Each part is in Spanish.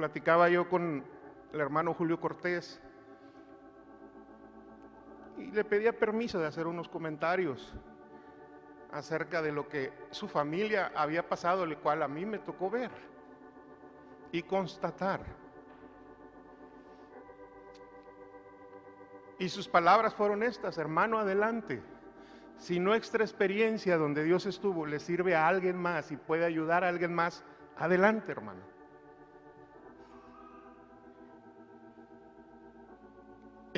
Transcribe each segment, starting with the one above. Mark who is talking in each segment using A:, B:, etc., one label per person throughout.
A: platicaba yo con el hermano Julio Cortés y le pedía permiso de hacer unos comentarios acerca de lo que su familia había pasado, el cual a mí me tocó ver y constatar. Y sus palabras fueron estas, hermano, adelante. Si nuestra experiencia donde Dios estuvo le sirve a alguien más y puede ayudar a alguien más, adelante, hermano.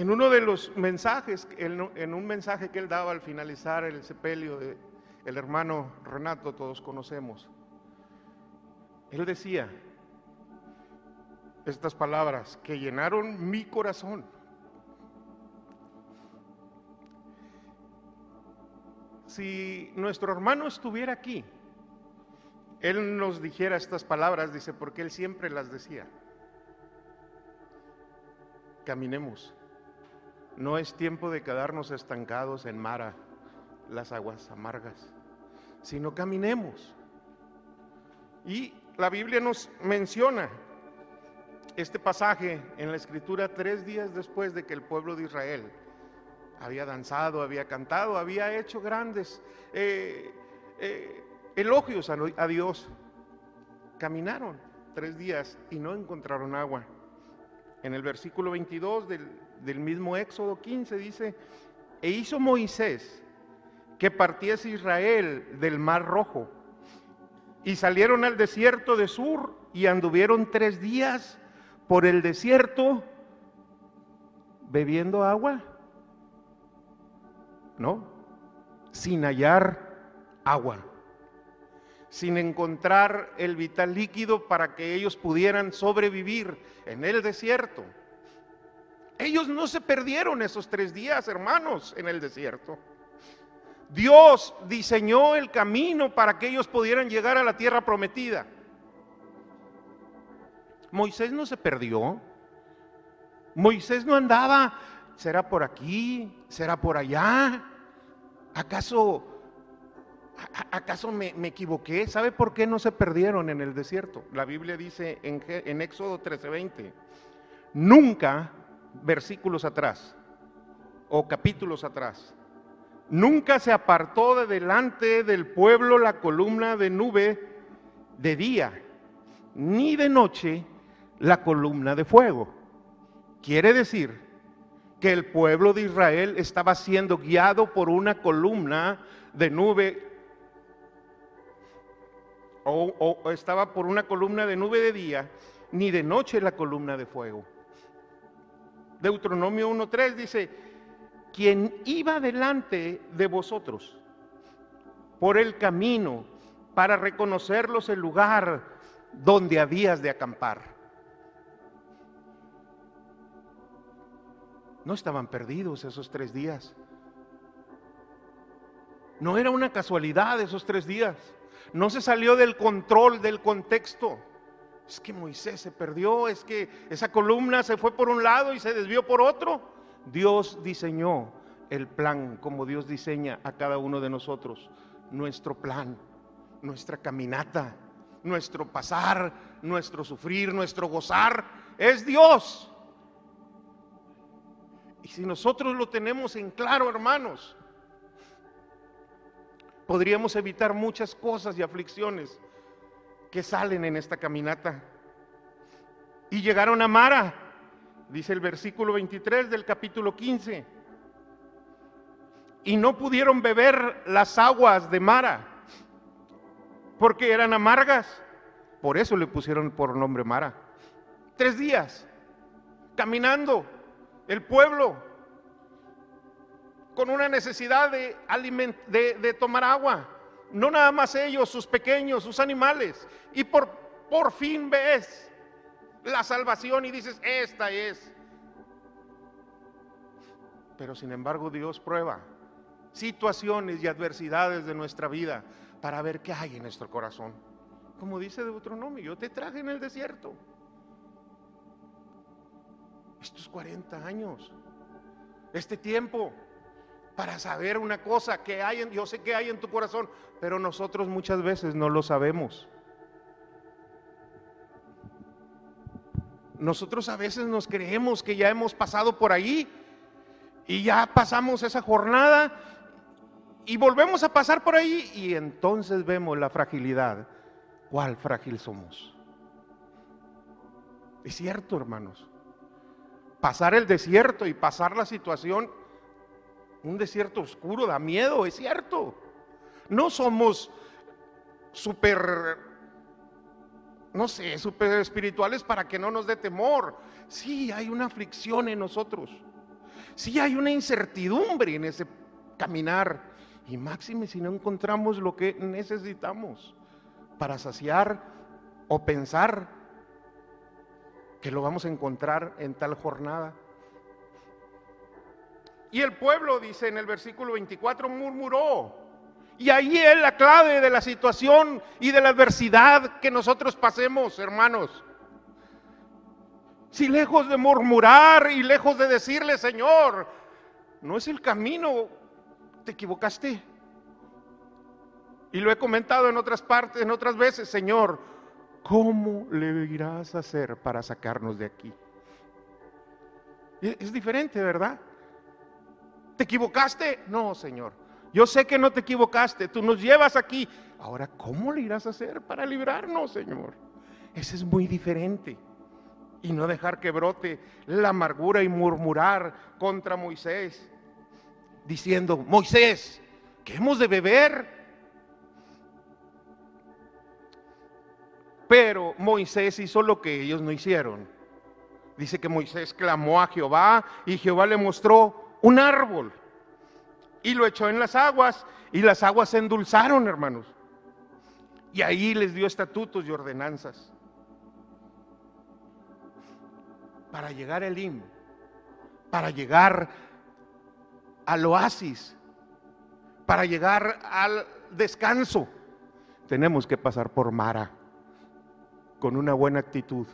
A: En uno de los mensajes, en un mensaje que él daba al finalizar el sepelio de el hermano Renato, todos conocemos, él decía estas palabras que llenaron mi corazón. Si nuestro hermano estuviera aquí, él nos dijera estas palabras, dice, porque él siempre las decía. Caminemos. No es tiempo de quedarnos estancados en Mara, las aguas amargas, sino caminemos. Y la Biblia nos menciona este pasaje en la escritura tres días después de que el pueblo de Israel había danzado, había cantado, había hecho grandes eh, eh, elogios a Dios. Caminaron tres días y no encontraron agua. En el versículo 22 del, del mismo Éxodo 15 dice, e hizo Moisés que partiese Israel del mar rojo y salieron al desierto de Sur y anduvieron tres días por el desierto bebiendo agua. No, sin hallar agua, sin encontrar el vital líquido para que ellos pudieran sobrevivir en el desierto. Ellos no se perdieron esos tres días, hermanos, en el desierto. Dios diseñó el camino para que ellos pudieran llegar a la tierra prometida. Moisés no se perdió. Moisés no andaba, será por aquí, será por allá. ¿Acaso, acaso me, equivoqué? ¿Sabe por qué no se perdieron en el desierto? La Biblia dice en, en Éxodo 13:20, nunca versículos atrás o capítulos atrás. Nunca se apartó de delante del pueblo la columna de nube de día, ni de noche la columna de fuego. Quiere decir que el pueblo de Israel estaba siendo guiado por una columna de nube o, estaba por una columna de nube de día, ni de noche la columna de fuego. Deuteronomio 1.3 dice, quien iba delante de vosotros por el camino para reconocerlos el lugar donde habías de acampar. No estaban perdidos esos tres días. No era una casualidad esos tres días. No se salió del control del contexto es que Moisés se perdió, es que esa columna se fue por un lado y se desvió por otro. Dios diseñó el plan como Dios diseña a cada uno de nosotros. Nuestro plan, nuestra caminata, nuestro pasar, nuestro sufrir, nuestro gozar, es Dios. Y si nosotros lo tenemos en claro, hermanos, podríamos evitar muchas cosas y aflicciones que salen en esta caminata. Y llegaron a Mara, dice el versículo 23 del capítulo 15. Y no pudieron beber las aguas de Mara, porque eran amargas. Por eso le pusieron por nombre Mara. Tres días, caminando, el pueblo, con una necesidad de, de, de tomar agua no nada más ellos, sus pequeños, sus animales. Y por, por fin ves la salvación y dices, esta es. Pero sin embargo Dios prueba situaciones y adversidades de nuestra vida para ver qué hay en nuestro corazón. Como dice Deuteronomio, yo te traje en el desierto. Estos 40 años, este tiempo, para saber una cosa que hay en, yo sé que hay en tu corazón, pero nosotros muchas veces no lo sabemos. nosotros a veces nos creemos que ya hemos pasado por ahí y ya pasamos esa jornada y volvemos a pasar por ahí y entonces vemos la fragilidad. ¿Cuál frágil somos? Es cierto, hermanos. Pasar el desierto y pasar la situación, un desierto oscuro da miedo, es cierto. No somos súper, no sé, súper espirituales para que no nos dé temor. Sí, hay una aflicción en nosotros. Sí, hay una incertidumbre en ese caminar. Y máxime si no encontramos lo que necesitamos para saciar o pensar que lo vamos a encontrar en tal jornada. Y el pueblo, dice en el versículo 24, murmuró. Y ahí es la clave de la situación y de la adversidad que nosotros pasemos, hermanos. Si lejos de murmurar y lejos de decirle, Señor, no es el camino, te equivocaste. Y lo he comentado en otras partes, en otras veces, Señor, ¿cómo le irás a hacer para sacarnos de aquí? Es diferente, ¿verdad? ¿Te equivocaste? No, Señor. Yo sé que no te equivocaste, tú nos llevas aquí. Ahora, ¿cómo le irás a hacer para librarnos, Señor? Ese es muy diferente. Y no dejar que brote la amargura y murmurar contra Moisés, diciendo, Moisés, ¿qué hemos de beber? Pero Moisés hizo lo que ellos no hicieron. Dice que Moisés clamó a Jehová y Jehová le mostró un árbol y lo echó en las aguas y las aguas se endulzaron, hermanos. Y ahí les dio estatutos y ordenanzas. Para llegar al Elim, para llegar al oasis, para llegar al descanso, tenemos que pasar por Mara con una buena actitud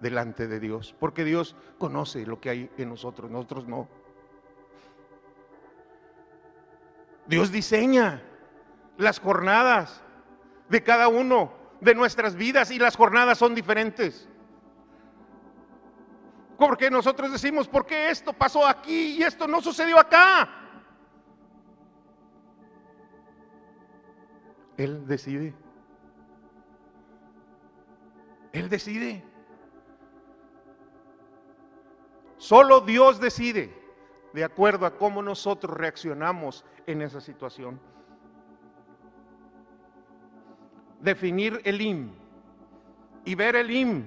A: delante de Dios, porque Dios conoce lo que hay en nosotros, nosotros no. Dios diseña las jornadas de cada uno de nuestras vidas y las jornadas son diferentes. Porque nosotros decimos, ¿por qué esto pasó aquí y esto no sucedió acá? Él decide. Él decide. Solo Dios decide de acuerdo a cómo nosotros reaccionamos en esa situación. Definir el IM y ver el IM,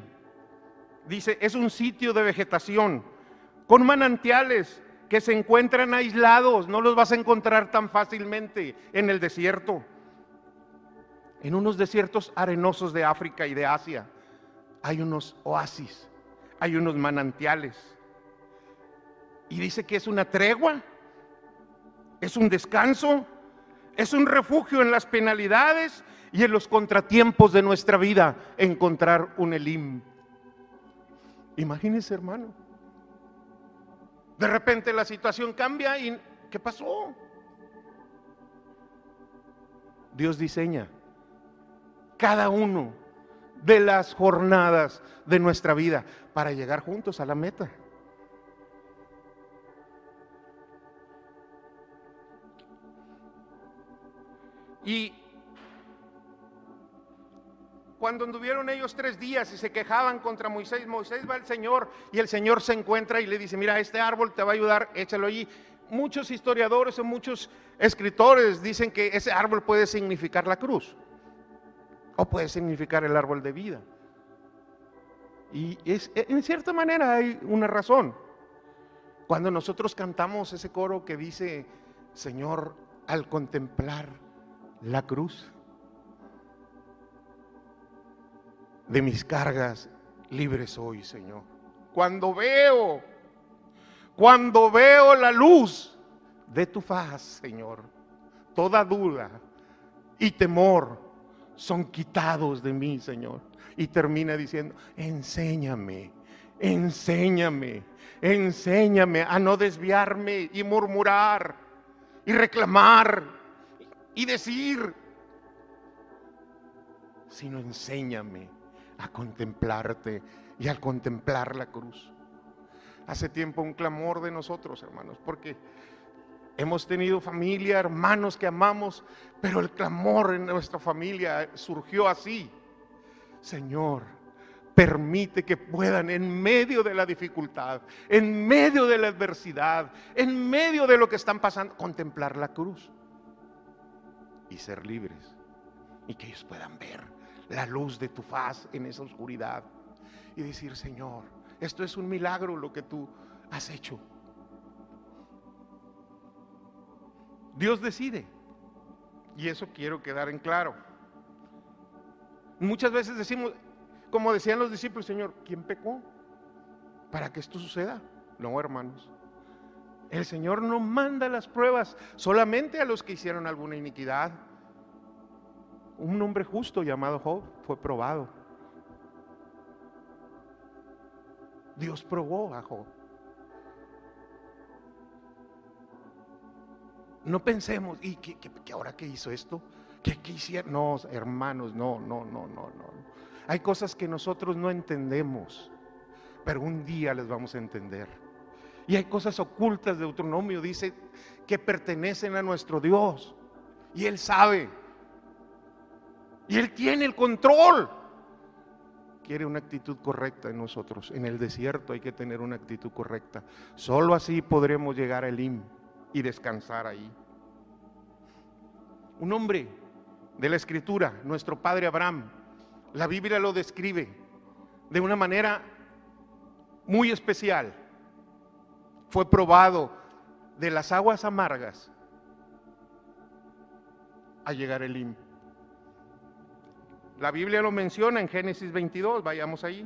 A: dice, es un sitio de vegetación con manantiales que se encuentran aislados, no los vas a encontrar tan fácilmente en el desierto. En unos desiertos arenosos de África y de Asia hay unos oasis, hay unos manantiales y dice que es una tregua, es un descanso, es un refugio en las penalidades y en los contratiempos de nuestra vida encontrar un Elim. Imagínese, hermano. De repente la situación cambia y ¿qué pasó? Dios diseña cada uno de las jornadas de nuestra vida para llegar juntos a la meta. Y cuando anduvieron ellos tres días y se quejaban contra Moisés, Moisés va al Señor y el Señor se encuentra y le dice, mira, este árbol te va a ayudar, échalo allí. Muchos historiadores o muchos escritores dicen que ese árbol puede significar la cruz o puede significar el árbol de vida. Y es, en cierta manera hay una razón. Cuando nosotros cantamos ese coro que dice, Señor, al contemplar la cruz. De mis cargas libre soy, Señor. Cuando veo, cuando veo la luz de tu faz, Señor, toda duda y temor son quitados de mí, Señor. Y termina diciendo, enséñame, enséñame, enséñame a no desviarme y murmurar y reclamar y decir, sino enséñame a contemplarte y al contemplar la cruz. Hace tiempo un clamor de nosotros, hermanos, porque hemos tenido familia, hermanos que amamos, pero el clamor en nuestra familia surgió así. Señor, permite que puedan en medio de la dificultad, en medio de la adversidad, en medio de lo que están pasando, contemplar la cruz y ser libres y que ellos puedan ver la luz de tu faz en esa oscuridad y decir, Señor, esto es un milagro lo que tú has hecho. Dios decide. Y eso quiero quedar en claro. Muchas veces decimos, como decían los discípulos, Señor, ¿quién pecó para que esto suceda? No, hermanos. El Señor no manda las pruebas solamente a los que hicieron alguna iniquidad. Un hombre justo llamado Job fue probado. Dios probó a Job. No pensemos, ¿y qué, ahora qué hizo esto? ¿Qué, qué hicieron? No, hermanos, no, no, no, no, no. Hay cosas que nosotros no entendemos, pero un día les vamos a entender. Y hay cosas ocultas de Deuteronomio, dice, que pertenecen a nuestro Dios. Y Él sabe. Y Él tiene el control. Quiere una actitud correcta en nosotros. En el desierto hay que tener una actitud correcta. Solo así podremos llegar a Elim y descansar ahí. Un hombre de la escritura, nuestro padre Abraham, la Biblia lo describe de una manera muy especial. Fue probado de las aguas amargas a llegar el Elim. La Biblia lo menciona en Génesis 22, vayamos ahí.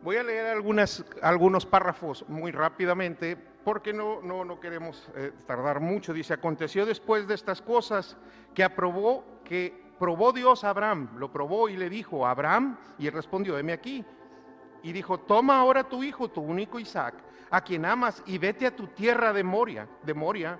A: Voy a leer algunas, algunos párrafos muy rápidamente porque no, no, no queremos eh, tardar mucho. Dice, aconteció después de estas cosas que aprobó, que probó Dios a Abraham, lo probó y le dijo, Abraham, y él respondió, heme aquí. Y dijo, toma ahora tu hijo, tu único Isaac, a quien amas, y vete a tu tierra de Moria, de Moria,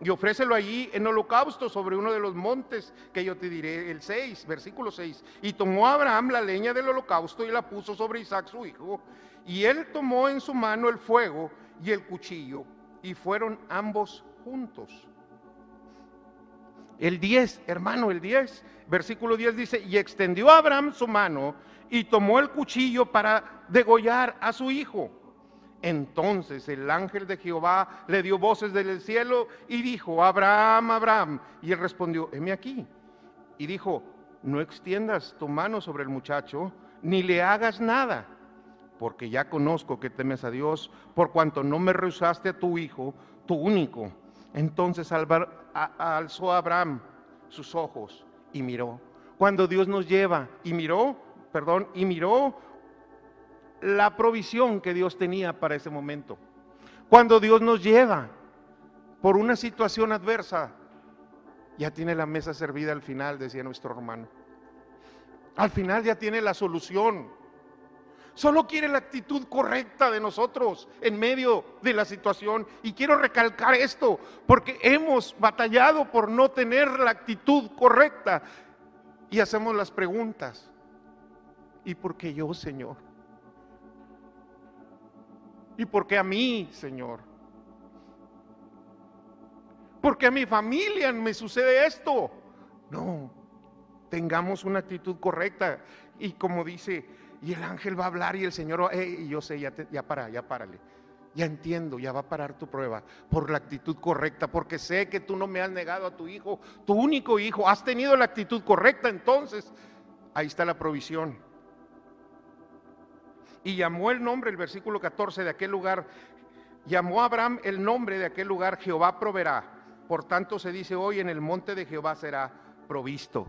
A: y ofrécelo allí en holocausto sobre uno de los montes que yo te diré, el 6, versículo 6. Y tomó Abraham la leña del holocausto y la puso sobre Isaac su hijo, y él tomó en su mano el fuego y el cuchillo, y fueron ambos juntos. El 10, hermano, el 10, versículo 10 dice, y extendió Abraham su mano y tomó el cuchillo para degollar a su hijo. Entonces el ángel de Jehová le dio voces del cielo y dijo, Abraham, Abraham. Y él respondió, heme aquí. Y dijo, no extiendas tu mano sobre el muchacho, ni le hagas nada porque ya conozco que temes a Dios, por cuanto no me rehusaste a tu hijo, tu único. Entonces alzó Abraham sus ojos y miró. Cuando Dios nos lleva y miró, perdón, y miró la provisión que Dios tenía para ese momento. Cuando Dios nos lleva por una situación adversa, ya tiene la mesa servida al final, decía nuestro hermano. Al final ya tiene la solución. Solo quiere la actitud correcta de nosotros en medio de la situación. Y quiero recalcar esto, porque hemos batallado por no tener la actitud correcta. Y hacemos las preguntas. ¿Y por qué yo, Señor? ¿Y por qué a mí, Señor? ¿Por qué a mi familia me sucede esto? No, tengamos una actitud correcta. Y como dice y el ángel va a hablar y el Señor, y yo sé, ya, ya para, ya párale. Ya entiendo, ya va a parar tu prueba por la actitud correcta, porque sé que tú no me has negado a tu hijo, tu único hijo. Has tenido la actitud correcta, entonces ahí está la provisión. Y llamó el nombre, el versículo 14 de aquel lugar, llamó a Abraham el nombre de aquel lugar, Jehová proveerá. Por tanto se dice hoy, en el monte de Jehová será provisto.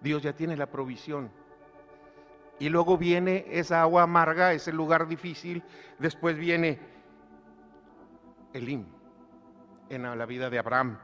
A: Dios ya tiene la provisión. Y luego viene esa agua amarga, ese lugar difícil. Después viene Elim en la vida de Abraham.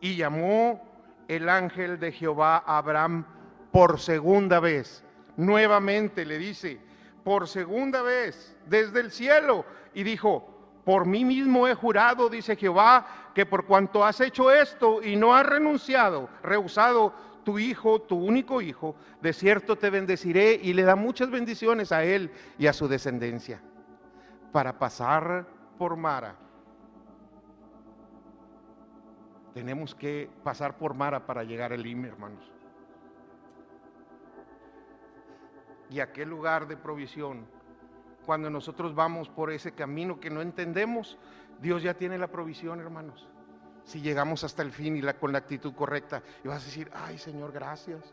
A: Y llamó el ángel de Jehová a Abraham por segunda vez. Nuevamente le dice, por segunda vez, desde el cielo. Y dijo, Por mí mismo he jurado, dice Jehová, que por cuanto has hecho esto y no has renunciado, rehusado tu hijo, tu único hijo, de cierto te bendeciré y le da muchas bendiciones a él y a su descendencia, para pasar por Mara. Tenemos que pasar por Mara para llegar al Elim, hermanos. Y a qué lugar de provisión cuando nosotros vamos por ese camino que no entendemos, Dios ya tiene la provisión, hermanos. Si llegamos hasta el fin y con la actitud correcta, y vas a decir, ay Señor, gracias.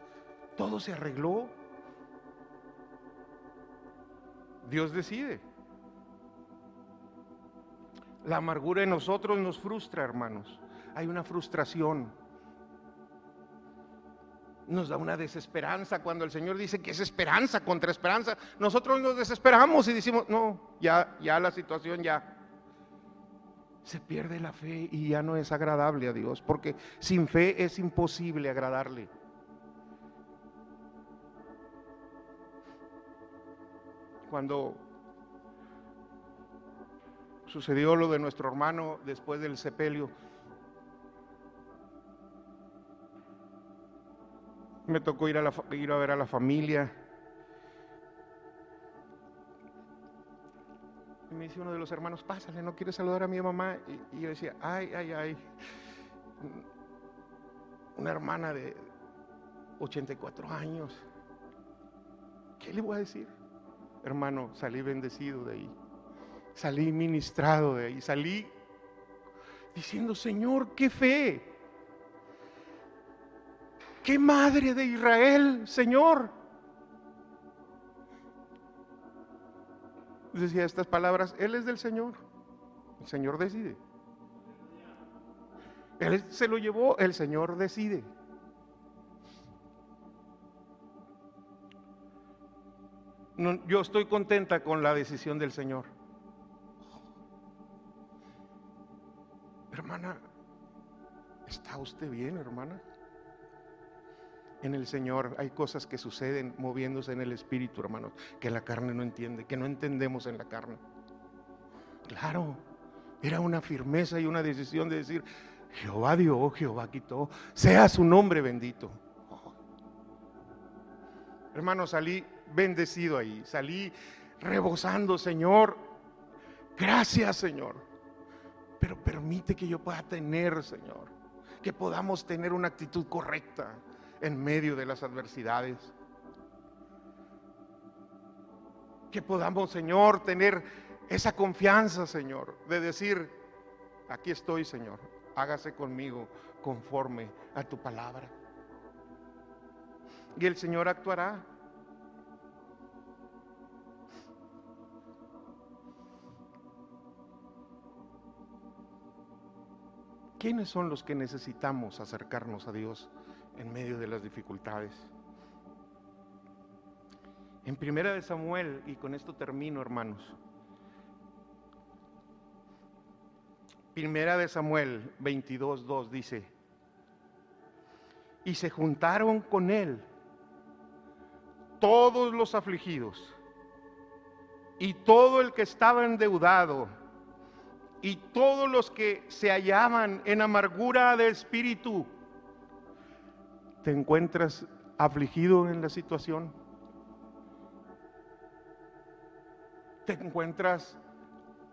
A: Todo se arregló. Dios decide. La amargura en nosotros nos frustra, hermanos. Hay una frustración nos da una desesperanza cuando el Señor dice que es esperanza contra esperanza. Nosotros nos desesperamos y decimos, no, ya, ya la situación ya. Se pierde la fe y ya no es agradable a Dios, porque sin fe es imposible agradarle. Cuando sucedió lo de nuestro hermano después del sepelio, me tocó ir a, ir a ver a la familia. Y me dice uno de los hermanos, pásale, no quiere saludar a mi mamá. Y, yo decía, ay, ay, ay. Una hermana de 84 años. ¿Qué le voy a decir? Hermano, salí bendecido de ahí. Salí ministrado de ahí. Salí diciendo, Señor, qué fe. ¿Qué madre de Israel, Señor? Decía estas palabras, Él es del Señor. El Señor decide. Él se lo llevó, el Señor decide. yo estoy contenta con la decisión del Señor. Hermana, ¿está usted bien, hermana? En el Señor hay cosas que suceden moviéndose en el Espíritu, hermanos, que la carne no entiende, que no entendemos en la carne. Claro, era una firmeza y una decisión de decir, Jehová dio, Jehová quitó, sea su nombre bendito. Hermano, salí bendecido ahí, salí rebosando, Señor. Gracias, Señor. Pero permite que yo pueda tener, Señor, que podamos tener una actitud correcta en medio de las adversidades. Que podamos, Señor, tener esa confianza, Señor, de decir, aquí estoy, Señor, hágase conmigo conforme a tu palabra. Y el Señor actuará. ¿Quiénes son los que necesitamos acercarnos a Dios? En medio de las dificultades. En primera de Samuel, y con esto termino, hermanos. Primera de Samuel 22.2 dice, y se juntaron con él todos los afligidos y todo el que estaba endeudado y todos los que se hallaban en amargura de espíritu ¿Te encuentras afligido en la situación? ¿Te encuentras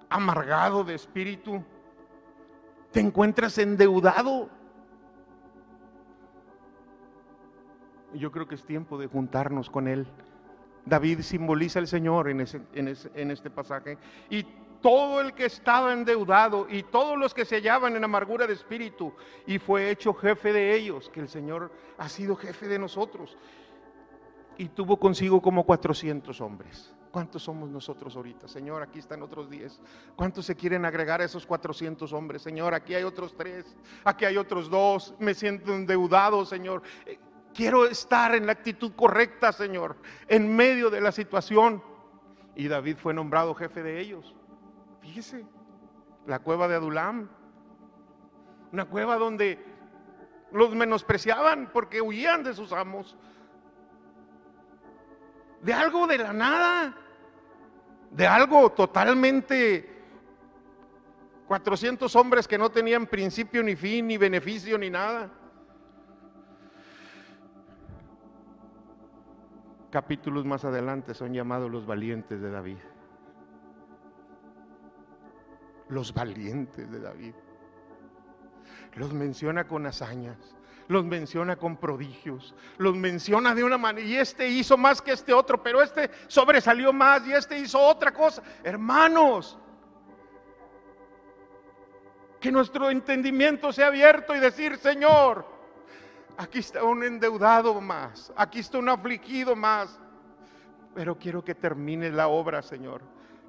A: amargado de espíritu? ¿Te encuentras endeudado? Yo creo que es tiempo de juntarnos con Él. David simboliza al Señor en, en este pasaje. Y todo el que estaba endeudado y todos los que se hallaban en amargura de espíritu y fue hecho jefe de ellos, que el Señor ha sido jefe de nosotros. Y tuvo consigo como 400 hombres. ¿Cuántos somos nosotros ahorita? Señor, aquí están otros 10. ¿Cuántos se quieren agregar a esos 400 hombres? Señor, aquí hay otros 3, aquí hay otros 2. Me siento endeudado, Señor. Eh, quiero estar en la actitud correcta, Señor, en medio de la situación. Y David fue nombrado jefe de ellos. Fíjese, la cueva de Adulam, una cueva donde los menospreciaban porque huían de sus amos. De algo de la nada, de algo totalmente 400 hombres que no tenían principio ni fin, ni beneficio, ni nada. Capítulos más adelante son llamados los valientes de David. Los valientes de David. Los menciona con hazañas, los menciona con prodigios, los menciona de una manera, y este hizo más que este otro, pero este sobresalió más y este hizo otra cosa. Hermanos, que nuestro entendimiento sea abierto y decir, Señor, aquí está un endeudado más, aquí está un afligido más, pero quiero que termine la obra, Señor,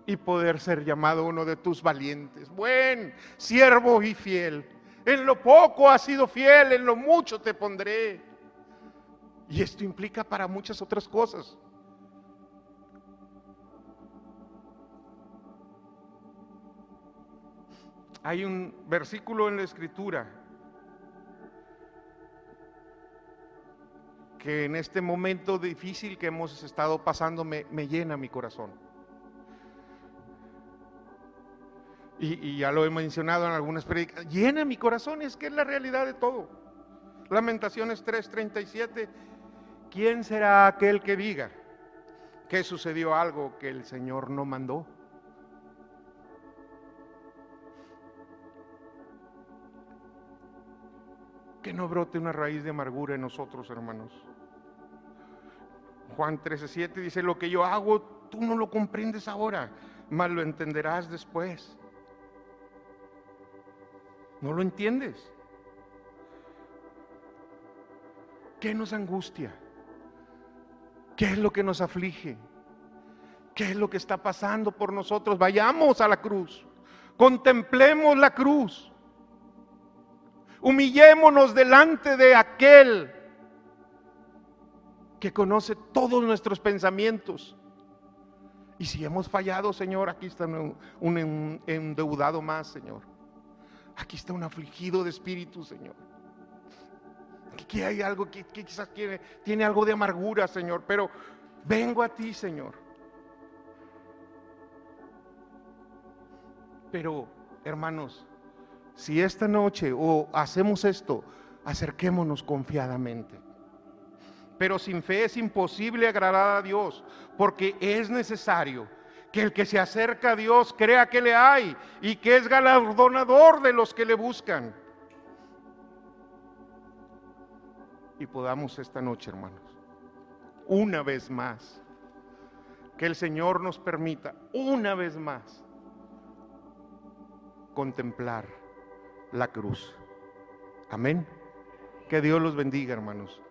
A: y poder ser llamado uno de tus valientes, buen siervo y fiel. En lo poco has sido fiel, en lo mucho te pondré. Y esto implica para muchas otras cosas. Hay un versículo en la escritura que en este momento difícil que hemos estado pasando me, me llena mi corazón. Y, ya lo he mencionado en algunas predicas, llena mi corazón, es que es la realidad de todo. Lamentaciones 3:37, ¿quién será aquel que diga que sucedió algo que el Señor no mandó? Que no brote una raíz de amargura en nosotros, hermanos. Juan 13:7 dice, lo que yo hago, tú no lo comprendes ahora, mas lo entenderás después. No lo entiendes. ¿Qué nos angustia? ¿Qué es lo que nos aflige? ¿Qué es lo que está pasando por nosotros? Vayamos a la cruz. Contemplemos la cruz. Humillémonos delante de aquel que conoce todos nuestros pensamientos. Y si hemos fallado, Señor, aquí está un, endeudado más, Señor. Aquí está un afligido de espíritu, Señor. Que hay algo que, quizás tiene, tiene algo de amargura, Señor, pero vengo a ti, Señor. Pero, hermanos, si esta noche o hacemos esto, acerquémonos confiadamente. Pero sin fe es imposible agradar a Dios, porque es necesario que el que se acerca a Dios crea que le hay y que es galardonador de los que le buscan. Y podamos esta noche, hermanos, una vez más, que el Señor nos permita una vez más contemplar la cruz. Amén. Que Dios los bendiga, hermanos.